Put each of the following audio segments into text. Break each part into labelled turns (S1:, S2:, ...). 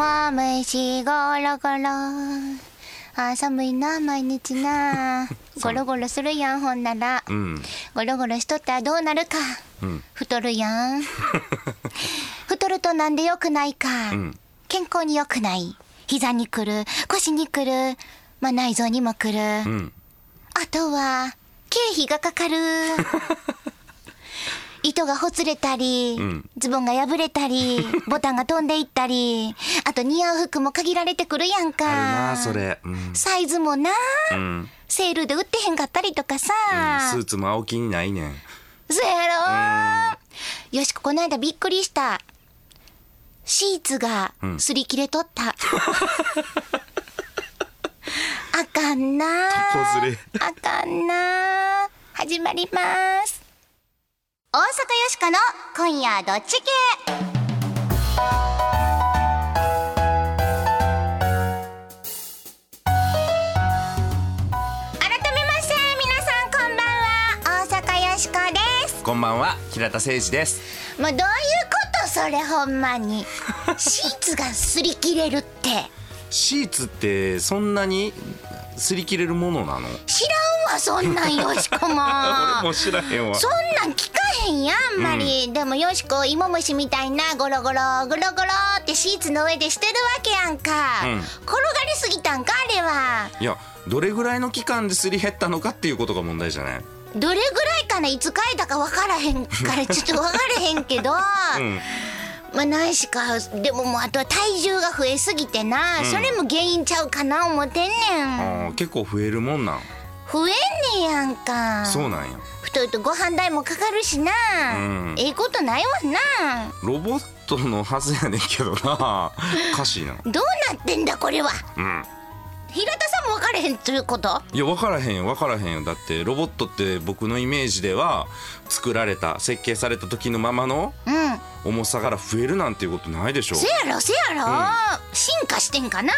S1: も虫ゴロゴロ。あー寒いな毎日な。ゴロゴロするやんほんなら。
S2: うん。
S1: ゴロゴロしとったらどうなるか。
S2: うん。
S1: 太るやん。太るとなんで良くないか、
S2: ん。
S1: 健康に良くない。膝にくる。腰にくる。まあ内臓にもくる、
S2: うん。
S1: あとは経費がかかる 糸がほつれたり、
S2: ん。
S1: ズボンが破れたり ボタンが飛んでいったりあと似合う服も限られてくるやんか。
S2: あるなそれ。うん、
S1: サイズもな、
S2: うん。
S1: セールで売ってへんかったりとかさ、
S2: スーツも青木にないねん。
S1: そやろ。よしここの間びっくりした。シーツが擦り切れとった、あかんな。あかんな。始まります大阪よしこの今夜どっち系。改めまして皆さんこんばんは。大阪よしこです。
S2: こんばんは平田誠二です。
S1: もうどういうことそれほんまに。シーツが擦り切れるって。
S2: シーツってそんなに擦り切れるものなの？
S1: 知らんわそんなんよしこも。
S2: 俺も知らへんわ。
S1: そんなん聞かへんやんあんまり、でもよしこ芋虫みたいなゴロゴロゴロゴロってシーツの上でしてるわけやんか、
S2: うん。
S1: 転がりすぎたんかあれは。い
S2: やどれぐらいの期間ですり減ったのかっていうことが問題じゃない？
S1: どれぐらいかないつ書いたか分からへんから ちょっと分からへんけど、
S2: うん。
S1: まあないしかでももうあとは体重が増えすぎてな、それも原因ちゃうかな思ってんねん。
S2: あー結構増えるもんなん
S1: 増えんねやんか。
S2: そうなんや。
S1: 太いとご飯代もかかるしな、
S2: ん。
S1: ええことないわな。
S2: ロボットのはずやねんけどな。おかしいな。
S1: どうなってんだこれは。
S2: うん。
S1: 平田さんも分からへんということ？
S2: いや分からへんよ分からへんよ。だってロボットって僕のイメージでは作られた設計された時のままの
S1: うん。
S2: 重さから増えるなんていうことないでしょ。
S1: せやろせやろ、進化してんかな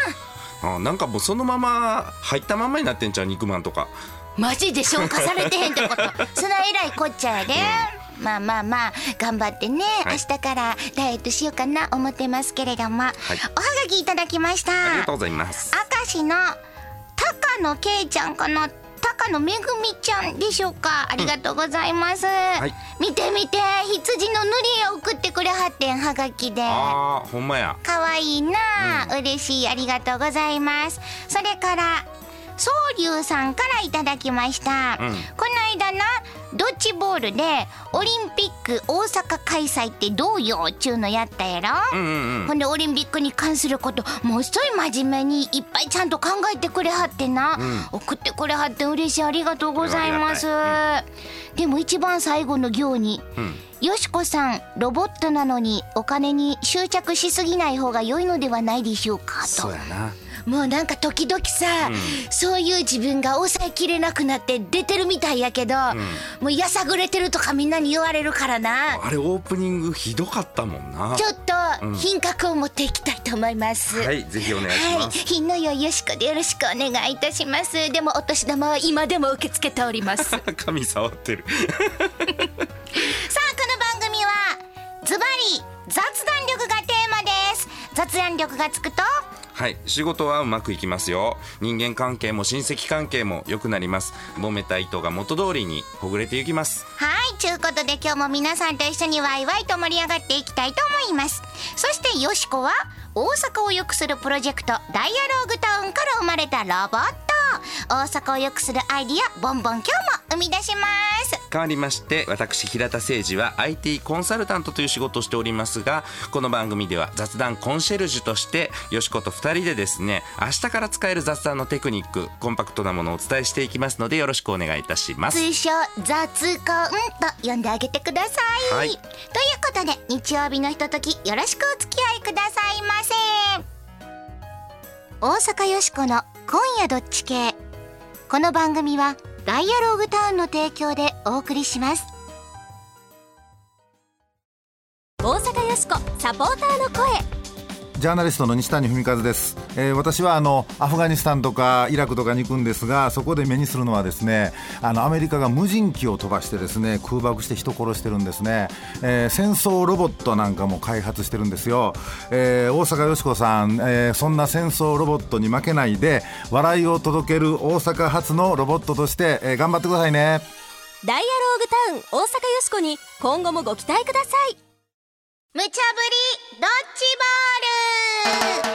S2: あなんかもうそのまま入ったままになってんちゃう肉まんとか。
S1: マジで消化されてへんってこと。そらえらいこっちゃやで、まあまあまあ。頑張ってね、
S2: はい。
S1: 明日からダイエットしようかな思ってますけれども、おはがきいただきました。
S2: ありがとうございます。
S1: 明石の高野圭ちゃんかな高野めぐみちゃんでしょうか？ありがとうございます、
S2: い。
S1: 見て見て羊の塗り絵を送ってくれはってんはがきで。
S2: あーほんまや。
S1: かわいいな。あ、嬉しいありがとうございます。それから宗龍さんからいただきました、
S2: うん。
S1: この間なドッジボールでオリンピック大阪開催ってどうよっちゅうのやったやろ、
S2: うんうんうん。
S1: ほんでオリンピックに関することもうすごい真面目にいっぱいちゃんと考えてくれはってな、送ってくれはって嬉しい。ありがとうございます、でも一番最後の行に、よしこさんロボットなのにお金に執着しすぎない方が良いのではないでしょうかと。
S2: そうやな
S1: もうなんか時々さ、そういう自分が抑えきれなくなって出てるみたいやけど、もうやさぐれてるとかみんなに言われるからな
S2: あれオープニングひどかったもんな
S1: ちょっと品格を持っていきたいと思います。
S2: はいぜひお願いし
S1: はい、
S2: ます、
S1: 品の良いよしこでよろしくお願いいたします。でもお年玉は今でも受け付けております。さあ、この
S2: 髪触ってる
S1: 番組はズバリ雑談力がテー。雑談力がつくと？
S2: はい仕事はうまくいきますよ人間関係も親戚関係も良くなります揉めた糸が元通りにほぐれていきます
S1: はい、ちゅうことで今日も皆さんと一緒にワイワイと盛り上がっていきたいと思います。そしてよしこは大阪を良くするプロジェクトダイアローグタウンから生まれたロボット。大阪を良くするアイディアボンボン今日も生み出します。
S2: 変わりまして私平田誠二は IT コンサルタントという仕事をしておりますがこの番組では雑談コンシェルジュとしてよしこと2人でですね明日から使える雑談のテクニックコンパクトなものをお伝えしていきますのでよろしくお願いいたします
S1: 通称雑コンと呼んであげてください。
S2: はい
S1: ということで日曜日のひとときよろしくお付き合いくださいませ。大阪よしこの今夜どっち系。この番組はダイアローグタウンの提供でお送りします。
S3: 大阪よしこサポーターの声ジャーナリストの西谷文和です、えー私はあのアフガニスタンとかイラクとかに行くんですがそこで目にするのはですねあのアメリカが無人機を飛ばしてですね空爆して人殺してるんですね、えー戦争ロボットなんかも開発してるんですよ、えー大阪よしこさん、えーそんな戦争ロボットに負けないで笑いを届ける大阪発のロボットとして、えー頑張ってくださいね。
S4: ダイアローグタウン大阪よしこに今後もご期待ください。
S1: 無茶ぶりドッジボール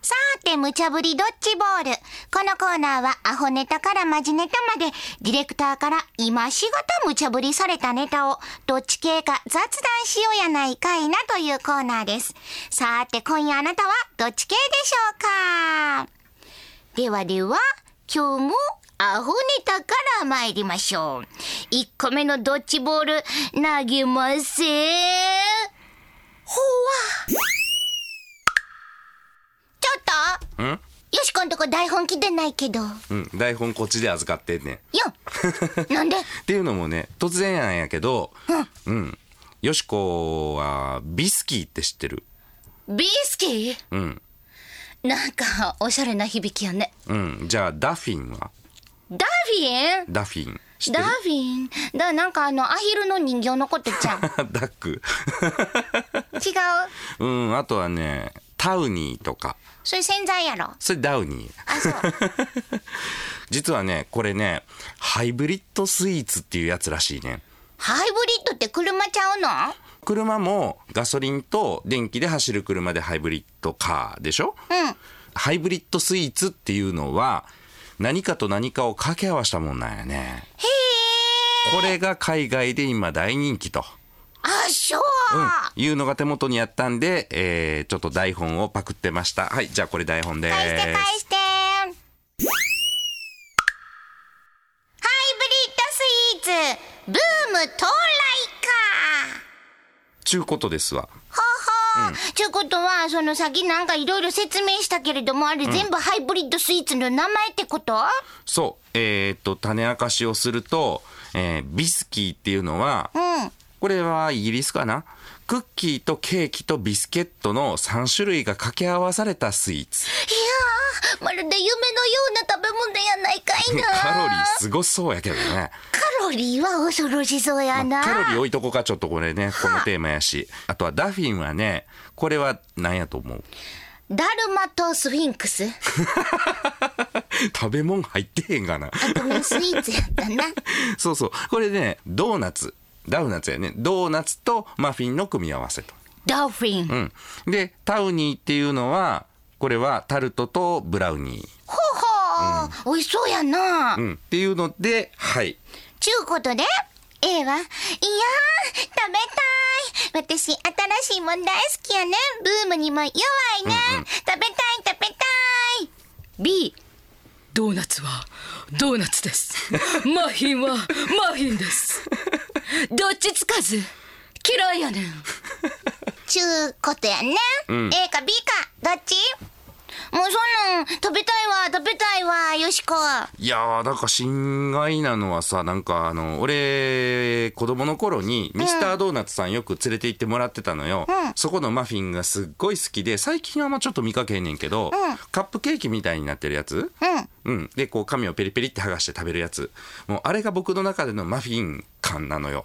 S1: さて、無茶ぶりドッジボール。このコーナーはアホネタからマジネタまで、ディレクターから今しがた無茶ぶりされたネタを、どっち系か雑談しようやないかいなというコーナーです。さて、今夜あなたはどっち系でしょうか？ではでは、今日もアホネタから参りましょう。1個目のドッジボール、投げません。ほわ。ちょっと
S2: ん？
S1: よしこんとこ台本来てないけど。よ
S2: うん、台本こっちで預かってんねん。
S1: ん。なんで？
S2: っていうのもね、突然なんやけど、うん。よしこは、ビスキーって知ってる？
S1: ビスキー？
S2: うん。
S1: なんか、おしゃれな響きやね。
S2: うん。じゃあ、ダフィンは？
S1: ダフィン？
S2: ダフィン。
S1: ダ
S2: る？
S1: フィン？だ、なんかあの、アヒルの人形のことじゃん。違
S2: ダック。
S1: う？
S2: うん、あとはね、タウニーとか。
S1: それ洗剤やろ？
S2: それダウニー。
S1: あ、そう。
S2: 実はね、これね、ハイブリッドスイーツっていうやつらしいね。
S1: ハイブリッドって車ちゃうの？
S2: 車もガソリンと電気で走る車でハイブリッドカーでしょ？
S1: うん。
S2: ハイブリッドスイーツっていうのは何かと何かを掛け合わせたもんなんやね。
S1: へえ。
S2: これが海外で今大人気と。
S1: あ、そう。
S2: うん、いうのが手元にあったんで、えー、ちょっと台本をパクってました。はい、じゃあこれ台本で
S1: 返して返
S2: す。
S1: して。ハイブリッドスイーツ、ブーム到来か。
S2: ちゅうことですわ。
S1: ははー。ちゅうことは、その先なんかいろいろ説明したけれども、あれ全部ハイブリッドスイーツの名前ってこと？
S2: そう、えー、っと、種明かしをすると、えー、ビスキーっていうのは、
S1: うん。
S2: これはイギリスかな？クッキーとケーキとビスケットの3種類が掛け合わされたスイーツ。
S1: いやー、まるで夢のような食べ物やないかいな。
S2: カロリーすごそうやけどね。
S1: カロリーは恐ろしそうやな。
S2: カロリー置いとこうか、ちょっとこれね、このテーマやし。あとはダフィンはね、これは何やと思う？
S1: ダルマとスフィンクス
S2: 食べ物入ってへんがな？
S1: あ、ごめん、スイーツやったな。
S2: そうそう。これね、ドーナツ。ダウナツやね。ドーナツとマフィンの組み合わせと。
S1: ダルフィン。
S2: うん。で、タウニーっていうのは、これはタルトとブラウニー。
S1: ほうほう、美味しそうやな。
S2: うん。っていうので、はい。
S1: ちゅうことで、A は、いやー、食べたい。私、新しいもん大好きやね。ブームにも弱いね。食べたい、食べたい。B、
S5: ドーナツはドーナツです。マフィンはマフィンです。どっちつかず嫌いやねん。
S1: ちゅうことやね。A か B か、どっち？もうそんなん、食べたいわ、食べたいわ、よしこ。
S2: いやー、なんか心外なのはさ、なんかあの、俺、子供の頃にミスタードーナツさんよく連れて行ってもらってたのよ。そこのマフィンがすっごい好きで、最近はまあちょっと見かけへんねんけど、カップケーキみたいになってるやつ？
S1: うん。
S2: うん。で、こう紙をペリペリって剥がして食べるやつ。もうあれが僕の中でのマフィン感なのよ。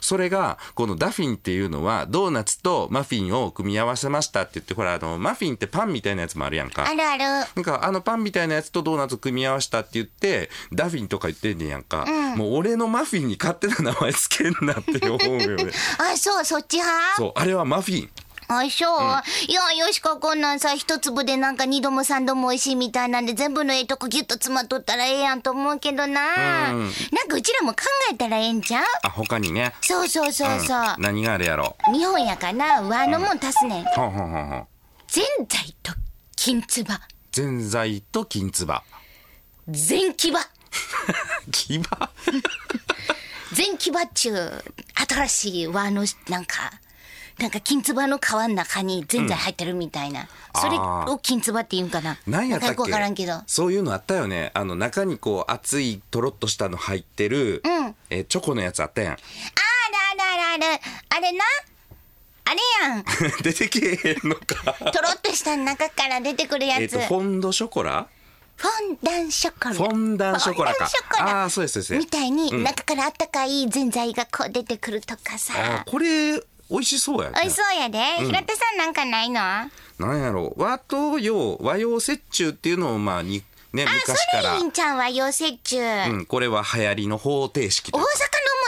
S2: それが、このダフィンっていうのは、ドーナツとマフィンを組み合わせましたって言って、ほら、あの、マフィンってパンみたいなやつもあるやんか。
S1: あるある。
S2: なんかあのパンみたいなやつとドーナツ組み合わせたって言ってダフィンとか言ってんねやんか、もう俺のマフィンに勝手な名前つけんなって思うよね。
S1: あ、そう、そっち派？
S2: そうあれはマフィン
S1: あ、そう、いや、よしここんなんさ、一粒でなんか二度も三度も美味しいみたいなんで、全部のええとこギュッと詰まっとったらええやんと思うけどな。
S2: うん
S1: なんかうちらも考えたらええんちゃう？
S2: あ他にね。
S1: そうそうそうそう。
S2: ん。何があるやろ？
S1: 日本やから、和のもん足すねん。
S2: ほん。ほんほんほん
S1: ぜんざいと金つば。
S2: ぜんざいと金つば。
S1: 全木場。
S2: 牙？
S1: 全木場っちゅう、新しい和の、なんか、なんか金つばの皮の中にぜんざい入ってるみたいな、それを金つばって言うんかな。
S2: なんやったっ
S1: なんからんけど。
S2: けそういうのあったよね。あの中にこう熱いとろっとしたの入ってる、えーチョコのやつあったやん。
S1: あらあらあらあれあれな？あれやん。
S2: 出てけえへんのか。
S1: とろっとした中から出てくるやつ、
S2: えっとフォンドショコラ？
S1: フォンダンショコラ。
S2: フォンダンショコラか。
S1: フォンダンショコラ。
S2: あーそうですそうです。
S1: みたいに中からあったかいぜんざいがこう出てくるとかさ、
S2: あーこれ美味しそうやね。
S1: おいしそうやで、平田さんなんかないの？あ
S2: なんやろ。和と洋和洋折衷っていうのをまあにね昔から。
S1: それいいんちゃんは溶接中、
S2: うん、これは流行りの方程式と
S1: 大阪の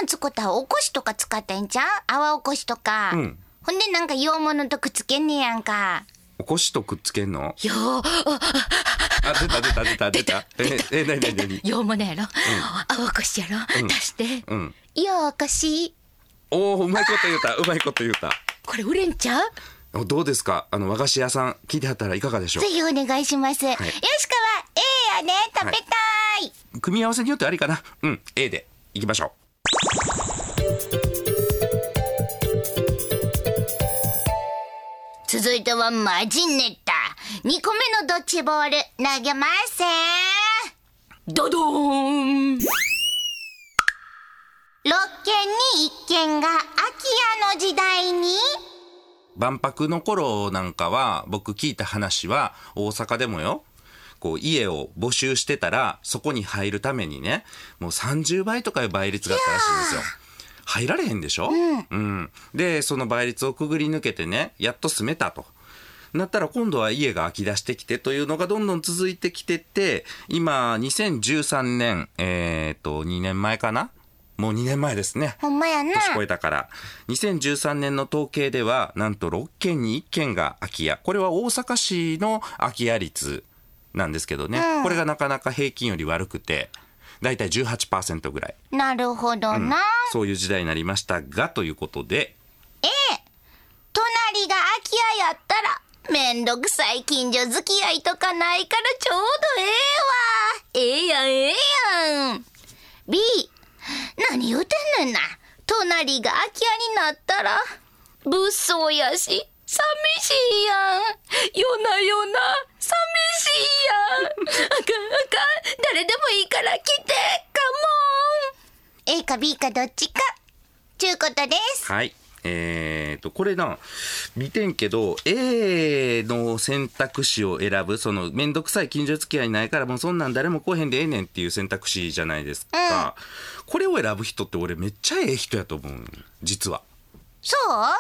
S1: もん作ったらおこしとか使ったんちゃう？泡おこしとか、
S2: ん。
S1: ほんでなんか洋物とくっつけんねやんか。
S2: おこしとくっつけんの？
S1: よ
S2: あ出た出た出た出た。ええなになになに？
S1: 洋物やろ、泡おこしやろ、出して、
S2: うん。
S1: ようこし
S2: おおうまいこと言うたうまいこと言うた。
S1: これ売れんちゃう？
S2: おどうですか？あの和菓子屋さん聞いてはったらいかがでしょ
S1: ぜひお願いします、よしかは A やね食べたい、
S2: う組み合わせによってありかな？うん A で。いきましょ
S1: 続いてはマジネタ。2個目のドッジボール投げます。
S5: ドドーン
S1: 6軒に1軒が空き家の時代に？
S2: う万博の頃なんかは僕聞いた話は大阪でもよこう家を募集してたらそこに入るためにねもう30倍とかいう倍率があったらしいんですよ。入られへんでしょ、うん。でその倍率をくぐり抜けてねやっと住めたと。なったら今度は家が空き出してきてというのがどんどん続いてきてて今2013年えっ、と2年前かな？もう2年前ですね。
S1: ほんまやな。
S2: 年越えたから。2013年の統計ではなんと6件に1件が空き家。これは大阪市の空き家率なんですけどね、これがなかなか平均より悪くてだいたい18%ぐらい。
S1: なるほどな、
S2: そういう時代になりましたがということで。
S1: 隣が空き家やったらめんどくさい近所付き合いとかないからちょうどええわ。ええやんええやん。B 何言うてんねんな。隣が空き家になったら物騒やし寂しいやん。夜な夜な寂しいやん。あかんあかん。誰でもいいから来て。カモン。A か B かどっちか。ちゅうことです。
S2: はい。えー、とこれな見てんけど A の選択肢を選ぶその面倒くさい近所付き合いないからもうそんなん誰も来へんでええねんっていう選択肢じゃないですか、これを選ぶ人って俺めっちゃええ人やと思う実は。
S1: そ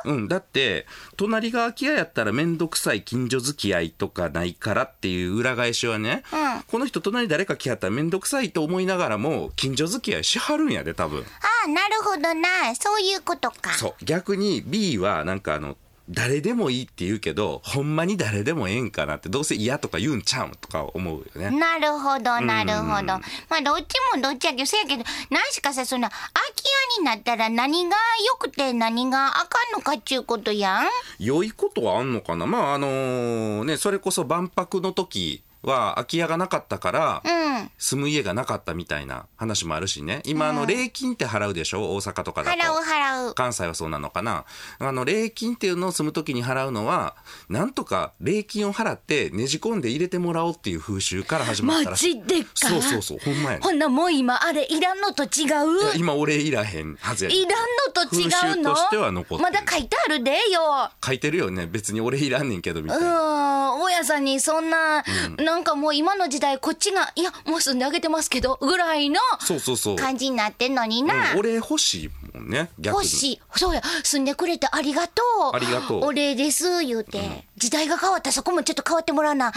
S1: う？
S2: うん、だって隣が空き家やったら面倒くさい近所付き合いとかないからっていう裏返しはね、
S1: うん
S2: この人隣誰か来はったら面倒くさいと思いながらも近所付き合いしはるんやで多分
S1: ああ、なるほどな。そういうことか。
S2: そう逆に B はなんかあの誰でもいいって言うけどほんまに誰でもええんかなってどうせ嫌とか言うんちゃうんとか思うよね
S1: なるほど、なるほど。まあ、どっちもどっちやけど、せやけど、何しかさ、その、空き家になったら何が良くて何があかんのかっちゅうことやん？
S2: 良いことはあんのかな？まああのねそれこそ万博の時は空き家がなかったから、
S1: うん。
S2: 住む家がなかったみたいな話もあるしね。今あの礼金って払うでしょ？大阪とかだと。
S1: 払う払う。
S2: 関西はそうなのかな？あの礼金っていうのを住む時に払うのはなんとか礼金を払ってねじ込んで入れてもらおうっていう風習から始まった
S5: マ
S2: らしい。
S5: ジでか
S2: そうそうそうほんまやね。
S5: ほんなもう今あれいらんのと違う？
S2: 今俺いらへんはずやね
S5: いらんのと違う
S2: 風習
S5: の
S2: としては残ってる。
S5: まだ書いてあるでよ。
S2: 書いてるよね。別に俺いらんねんけどみた
S5: う
S2: いな。
S5: ん。大家さんにそんな、なんかもう今の時代こっちがいやもう住んであげてますけどぐらいの
S2: そうそうそう、
S1: 感じになってんのにな。
S2: うん、俺欲しいもんね逆に
S1: 欲しい。そうや、住んでくれてありがとう。
S2: ありがとう
S1: お礼です、言うて。時代が変わったらそこもちょっと変わってもらわな。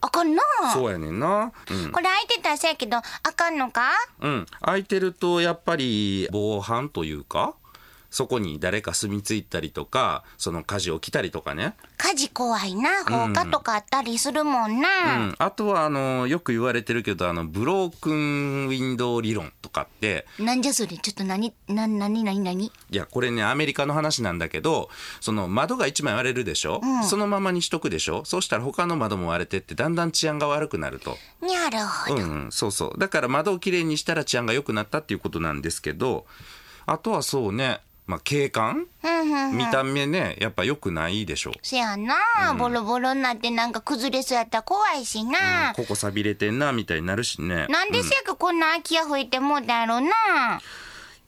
S1: あかんな。
S2: そうやねんなうん
S1: これ空いてたらせやけど、あかんのか？
S2: うん、空いてるとやっぱり防犯というかそこに誰か住み着いたりとかその火事起きたりとかね、
S1: 火事怖いな。放火とかあったりするもん
S2: う
S1: な。
S2: ん、あとはあのよく言われてるけどあのブロークンウィンドウ理論とかって
S1: なんじゃそれ？ちょっと何、な、なになになに
S2: いやこれねアメリカの話なんだけどその窓が1枚割れるでしょ、そのままにしとくでしょ？そうしたら他の窓も割れてってだんだん治安が悪くなると。
S1: なるほど。
S2: うんうん、そうそう。だから窓をきれいにしたら治安が良くなったっていうことなんですけどあとはそうねまあ景観？
S1: うんうんうん。
S2: 見た目ねやっぱ良くないでしょ
S1: せやな、ボロボロになってなんか崩れそうやったら怖いしな、
S2: ここ錆びれてんなみたいになるしね。
S1: なんでせやかこんな空き家増えてもうたやろな。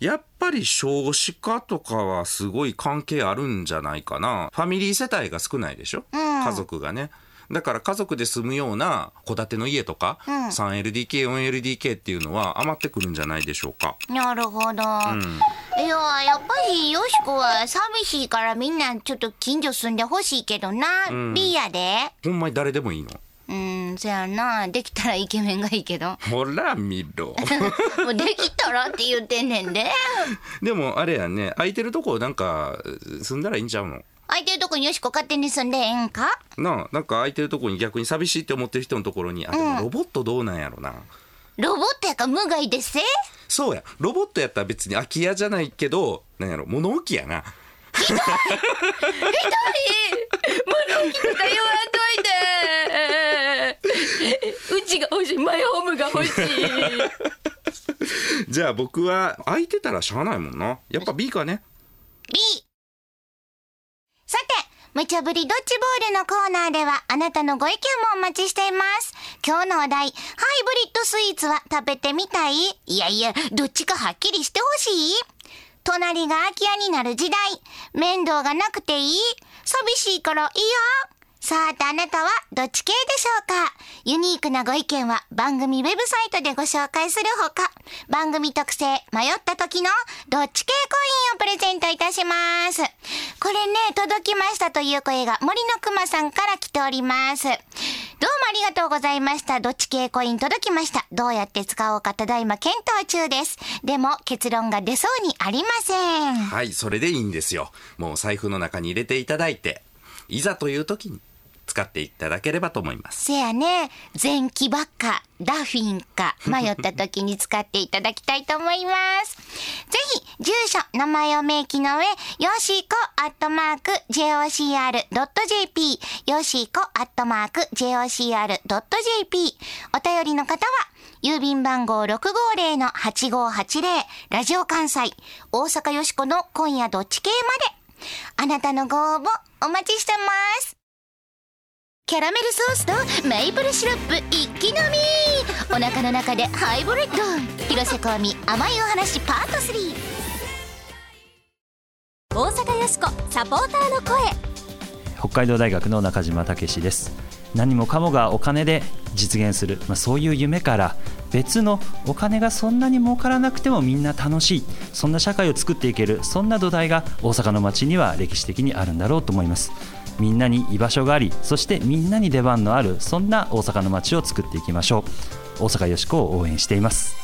S2: やっぱり少子化とかはすごい関係あるんじゃないかな。ファミリー世帯が少ないでしょ、家族がね。だから家族で住むような戸建ての家とか、3LDK、4LDK っていうのは余ってくるんじゃないでしょうか。
S1: なるほど、いややっぱりよしこは寂しいからみんなちょっと近所住んでほしいけどな、B やで。
S2: ほんまに誰でもいいの？
S1: うんそやな。できたらイケメンがいいけど。
S2: ほら見ろ。
S1: もうできたらって言ってんねんで。
S2: でもあれやね、空いてるとこなんか住んだらいいんちゃうの？
S1: 空いてるとこによしこ勝手に住んでええんか？
S2: なあ、なんか空いてるとこに逆に寂しいって思ってる人のところに、あ、でもロボットどうなんやろな。
S1: ロボットやから無害でっせ
S2: そうや、ロボットやったら別に空き家じゃないけど、なんやろ、物置やな。
S5: ひどい物置とか言わんといてうちが欲しいマイホームが欲しい
S2: じゃあ僕は空いてたらしゃあないもんな。やっぱ B かね。
S1: B 無茶ぶりドッジボールのコーナーではあなたのご意見もお待ちしています。今日のお題ハイブリッドスイーツは食べてみたい？いやいやどっちかはっきりしてほしい？隣が空き家になる時代。面倒がなくていい？寂しいからいいよ？さてあなたはどっち系でしょうか？ユニークなご意見は番組ウェブサイトでご紹介するほか、番組特製迷った時のどっち系コインをプレゼントいたします。これね、届きましたという声が森のくまさんから来ております。どうもありがとうございました。どっち系コイン届きました。どうやって使おうかただいま検討中です。でも結論が出そうにありません。
S2: はい、それでいいんですよ。もう財布の中に入れていただいて、いざという時に使っていただければと思います。
S1: せやね、前期ばっか、ダフィンか、迷った時に使っていただきたいと思います。ぜひ、住所、名前を明記の上、よしこアットマーク JOCR.jp、よしこアットマーク JOCR.jp、お便りの方は、郵便番号650-8580、ラジオ関西、大阪よしこの今夜どっち系まで。あなたのご応募、お待ちしてます。キャラメルソースとメイプルシロップ一気飲み。お腹の中でハイブリッド。広瀬香美甘いお話パート3
S4: 大阪よしこサポーターの声。
S6: 北海道大学の中島武史です。何もかもがお金で実現する、まあ、そういう夢から別のお金がそんなに儲からなくてもみんな楽しい。そんな社会を作っていける。そんな土台が大阪の街には歴史的にあるんだろうと思います。みんなに居場所がありそしてみんなに出番のあるそんな大阪の街を作っていきましょう。大阪よしこを応援しています。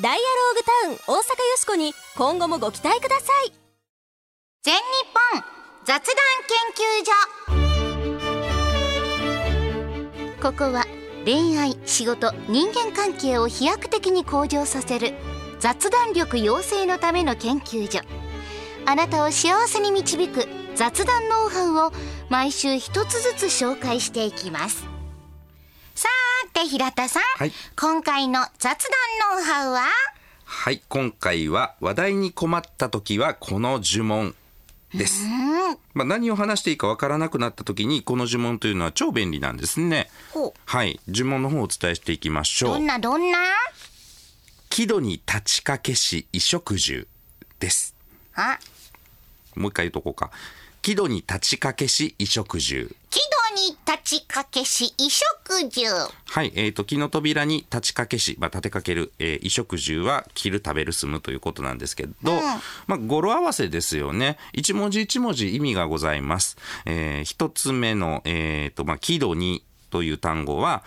S4: ダイアローグタウン大阪よしこに今後もご期待ください。
S1: 全日本雑談研究所。ここは恋愛仕事人間関係を飛躍的に向上させる雑談力養成のための研究所。あなたを幸せに導く雑談ノウハウを毎週一つずつ紹介していきますさーて平田さん、
S2: はい
S1: 今回の雑談ノウハウは？
S2: はい、今回は話題に困った時はこの呪文です。まあ、何を話していいかわからなくなった時にこの呪文というのは超便利なんですね。はい、呪文の方をお伝えしていきましょ
S1: ど。
S2: うん
S1: などんな？
S2: 木戸に立ちかけし衣食住です。
S1: あ
S2: もう一回言うとこうか。木戸に立ちかけし衣食住。
S1: 木戸に立ちかけし衣食住。
S2: はい、えー、と木の扉に立ちかけし、まあ、立てかける、えー衣食住は着る食べる住むということなんですけど、まあ、語呂合わせですよね。一文字一文字意味がございます、えー一つ目の、えーとまあ、木戸にという単語は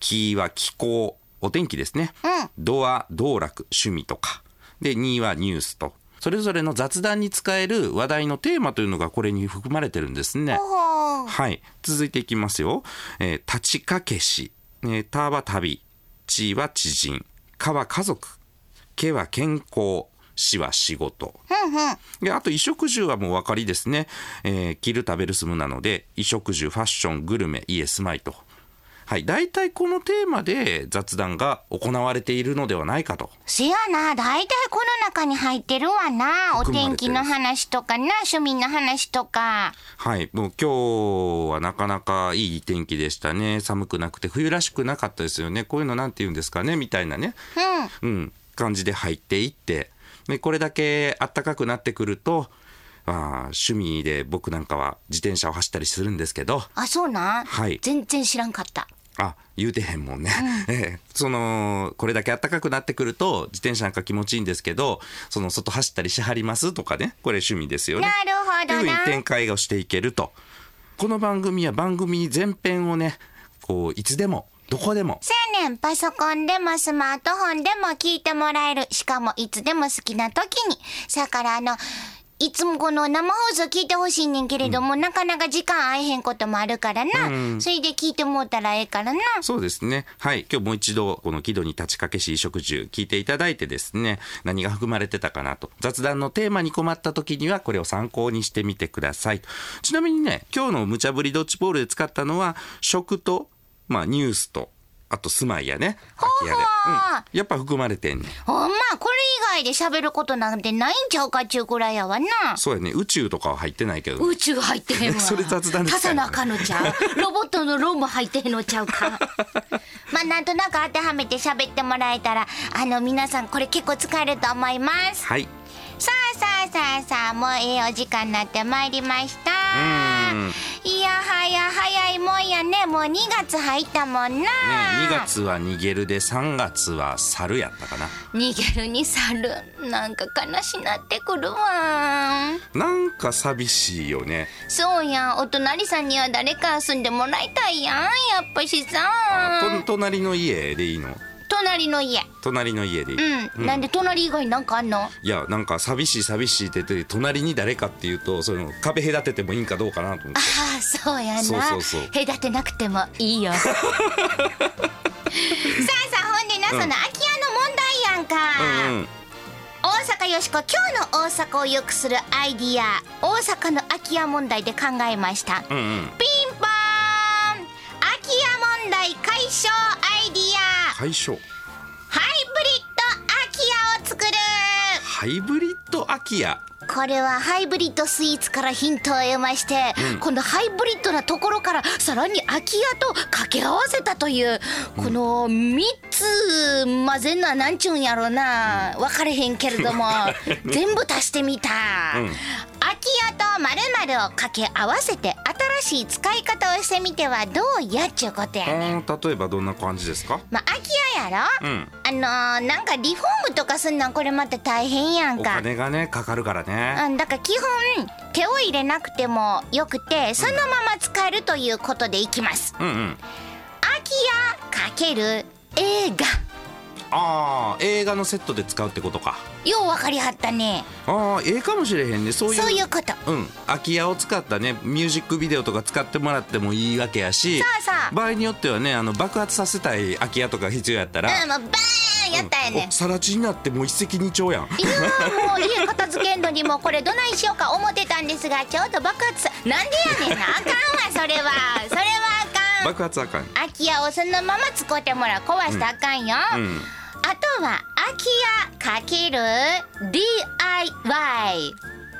S2: 木は気候お天気ですね、ドは道楽趣味とか。で2はニュースとそれぞれの雑談に使える話題のテーマというのがこれに含まれてるんですね。はい。続いていきますよ。えー立ちかけし。えーたは旅。ちは知人。かは家族。けは健康。しは仕事。であと衣食住はもうお分かりですね。えー着る食べる住むなので衣食住ファッショングルメ家住まいと。はい、大体このテーマで雑談が行われているのではないかと。
S1: せやな、大体この中に入ってるわな。お天気の話とかな、趣味の話とか。
S2: はい、もう今日はなかなかいい天気でしたね。寒くなくて冬らしくなかったですよね。こういうのなんて言うんですかねみたいなね。うん。感じで入っていって。で、これだけ暖かくなってくると、あー趣味で僕なんかは自転車を走ったりするんですけど、
S1: あ、そうなん？
S2: はい。
S1: 全然知らんかった。
S2: あ言うてへんもんね、ええ。そのこれだけ暖かくなってくると自転車なんか気持ちいいんですけどその外走ったりしはりますとかね。これ趣味ですよね。
S1: なるほどな。
S2: というふうに展開をしていけると。この番組は番組全編をねこういつでもどこでも。
S1: せやねん、パソコンでもスマートフォンでも聞いてもらえる。しかもいつでも好きな時に。さからあの、いつもこの生放送聞いてほしいねんけれども、なかなか時間合えへんこともあるからな。それで聞いてもうたらええからな。
S2: そうですね。はい。今日もう一度、この木戸に立ちかけし衣食住聞いていただいてですね、何が含まれてたかなと。雑談のテーマに困った時には、これを参考にしてみてください。ちなみにね、今日の無茶ぶりドッジボールで使ったのは、食と、まあ、ニュースと、あと住まいやね。空き家で。
S1: ほう
S2: うん。やっぱ含まれてんねん。
S1: ほんま、これ以外で喋ることなんてないんちゃうかっちゅうくらいやわな。
S2: そうやね。宇宙とかは入ってないけど。
S1: 宇宙入ってへんわ。
S2: それ雑談ですね
S1: なあかんのちゃう。ロボットのロも入ってへんのちゃうか。まあ、なんとなく当てはめて喋ってもらえたら、あの、皆さんこれ結構使えると思います。
S2: はい。
S1: さあさあさあさあ、もうええお時間になってまいりました。
S2: うん。ね、
S1: いやはや早いもんやね。もう2月入ったもんな。
S2: 2月は逃げるで、3月は猿やったかな。
S1: 逃げるに猿。なんか悲しなってくるわ。
S2: なんか寂しいよね。
S1: そうやん。お隣さんには誰か住んでもらいたいやん。やっぱしさ。
S2: と隣の家でいいの？
S1: 隣の家。
S2: 隣の家で。いい、
S1: うん。なんで隣以外になんかあんの？
S2: いやなんか寂しい寂しいって言って隣に誰かっていうとその壁隔ててもいいんかどうかなと思って。
S1: ああ、そうやな。
S2: そうそうそう。
S1: 隔てなくてもいいよ。さあさあ、ほんでな、その空き家の問題やんか。
S2: うんうん。
S1: 大阪よしこ今日の大阪を良くするアイディア。大阪の空き家問題で考えました、
S2: うんうん。
S1: ピンポーンア
S2: 解消
S1: ハイブリッド空き家を作る。
S2: ハイブリッド空き家。
S1: これはハイブリッドスイーツからヒントを得まして、このハイブリッドなところからさらに空き家と掛け合わせたというこの3つ混ぜんのはなんちゅうんやろうな分かれへんけれども 全部足してみた、空き家とまるを掛け合わせて新しい使い方をしてみてはどうやっちゅうことやねん。
S2: うん例えばどんな感じですか？
S1: まあ、空き家やろ、
S2: うん。
S1: あのーなんかリフォームとかすんのはこれまた大変やんか。
S2: お金がねかかるからね。
S1: うん、だから基本手を入れなくてもよくてそのまま使えるということでいきます。
S2: うんうん。
S1: 空き家かける映画
S2: ああ映画のセットで使うってことか。
S1: よう分かりはったね。
S2: ああええかもしれへんね。そういう
S1: そういうこと。
S2: うん、空き家を使ったね。ミュージックビデオとか使ってもらってもいいわけやし
S1: そうそう。
S2: 場合によってはねあの爆発させたい空き家とか必要やったら、
S1: うんもうバーンやったやね。
S2: さら地になってもう一石二鳥やん。
S1: いやーもう家片付けんのにもこれどないしようか思ってたんですがちょっと爆発さなんでやねんな。あかんわそれは。それはあかん。
S2: 爆発あかん。
S1: 空き家をそのまま使ってもらう。壊したらあかんよ、
S2: うん
S1: あとは空き家かける DIY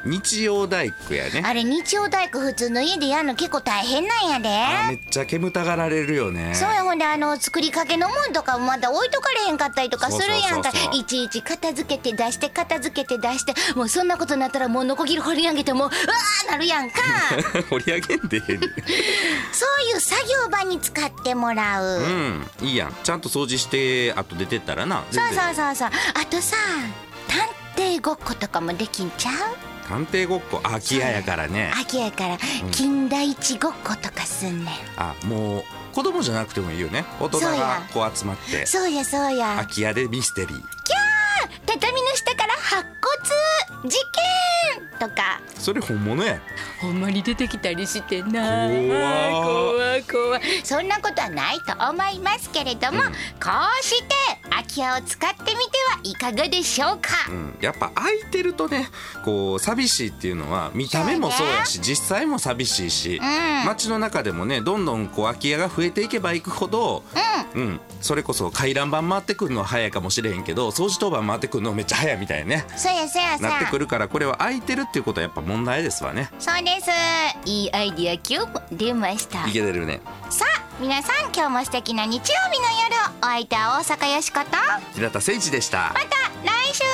S2: 日曜大工やね。
S1: あれ日曜大工普通の家でやるの結構大変なんやで。
S2: あめっちゃ煙たがられるよね。
S1: そうやほんであの作りかけのもんとかまだ置いとかれへんかったりとかするやんか。いちいち片付けて出して片付けて出して。もうそんなことになったらもうノコギリ掘り上げてもううわーなるやんか。
S2: 掘り上げんで
S1: そういう作業場に使ってもらう、
S2: うん。いいやん。ちゃんと掃除してあと出てったらな。
S1: そうそうそうそう。あとさ探偵ごっことかもできんちゃう？
S2: 探偵ごっこ。空き家やからね。
S1: 秋やから。金田一ごっことかすんねん。
S2: あもう子供じゃなくてもいいよね。大人がこう集まって。
S1: そうや。そうや。
S2: 空き家でミステリー！
S1: 畳の下から白骨！事件とか。
S2: それ本物や。
S5: ほんまに出てきたりしてな。
S2: 怖
S5: 怖い怖い。
S1: そんなことはないと思いますけれども、こうして空き家を使ってみてはいかがでしょうか、
S2: うん、やっぱ空いてるとねこう寂しいっていうのは見た目もそうやし実際も寂しいし、
S1: ん。
S2: 街の中でもねどんどんこう空き家が増えていけばいくほど、うん。それこそ回覧板回ってくるのは早いかもしれへんけど掃除当番回ってくるのめっちゃ早いみたいね。
S1: そうやそうやそうや。
S2: なってくるからこれは空いてるっていうことはやっぱ問題ですわね。
S1: そうです。いいアイディア今日も出ました。
S2: いけてるね。
S1: さあ皆さん今日も素敵な日曜日の夜をお相手は大阪よしこと。ま
S2: 平田誠一でした。
S1: た来週。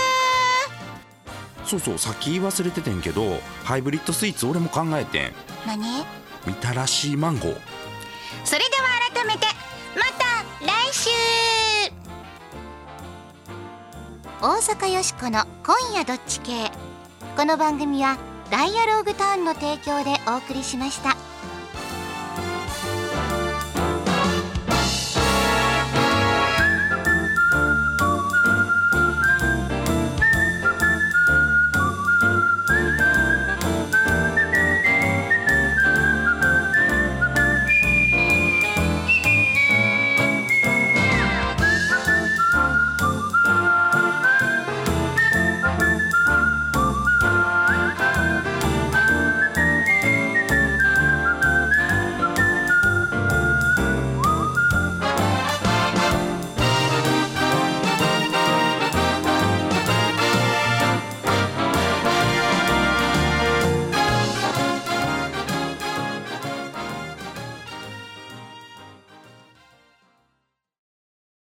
S2: そうそうさっき言い忘れててんけどハイブリッドスイーツ俺も考えてん。
S1: 何？
S2: みたらしいマンゴー。
S1: それでは改めてまた来週。大阪よしこの「今夜どっち系」この番組は「ダイアローグターン」の提供でお送りしました。